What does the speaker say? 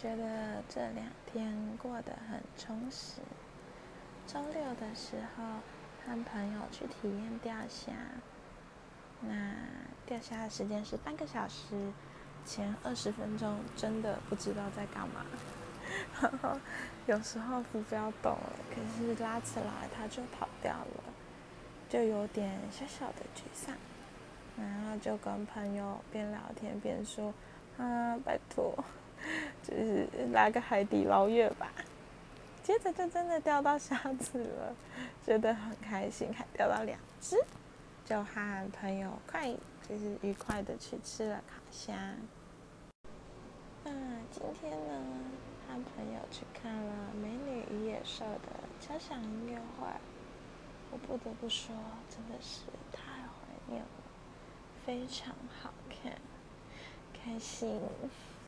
觉得这两天过得很充实。周六的时候，和朋友去体验钓虾。那钓虾的时间是半个小时，前二十分钟真的不知道在干嘛。有时候浮标动了，可是拉起来它就跑掉了，就有点小小的沮丧。然后就跟朋友边聊天边说：“啊，拜托。”就是来个海底捞月吧，接着就真的钓到虾子了，觉得很开心，还钓到两只，就和朋友快就是愉快的去吃了烤虾。那今天呢，和朋友去看了《美女与野兽》的交响音乐会，我不得不说，真的是太怀念了，非常好看，开心。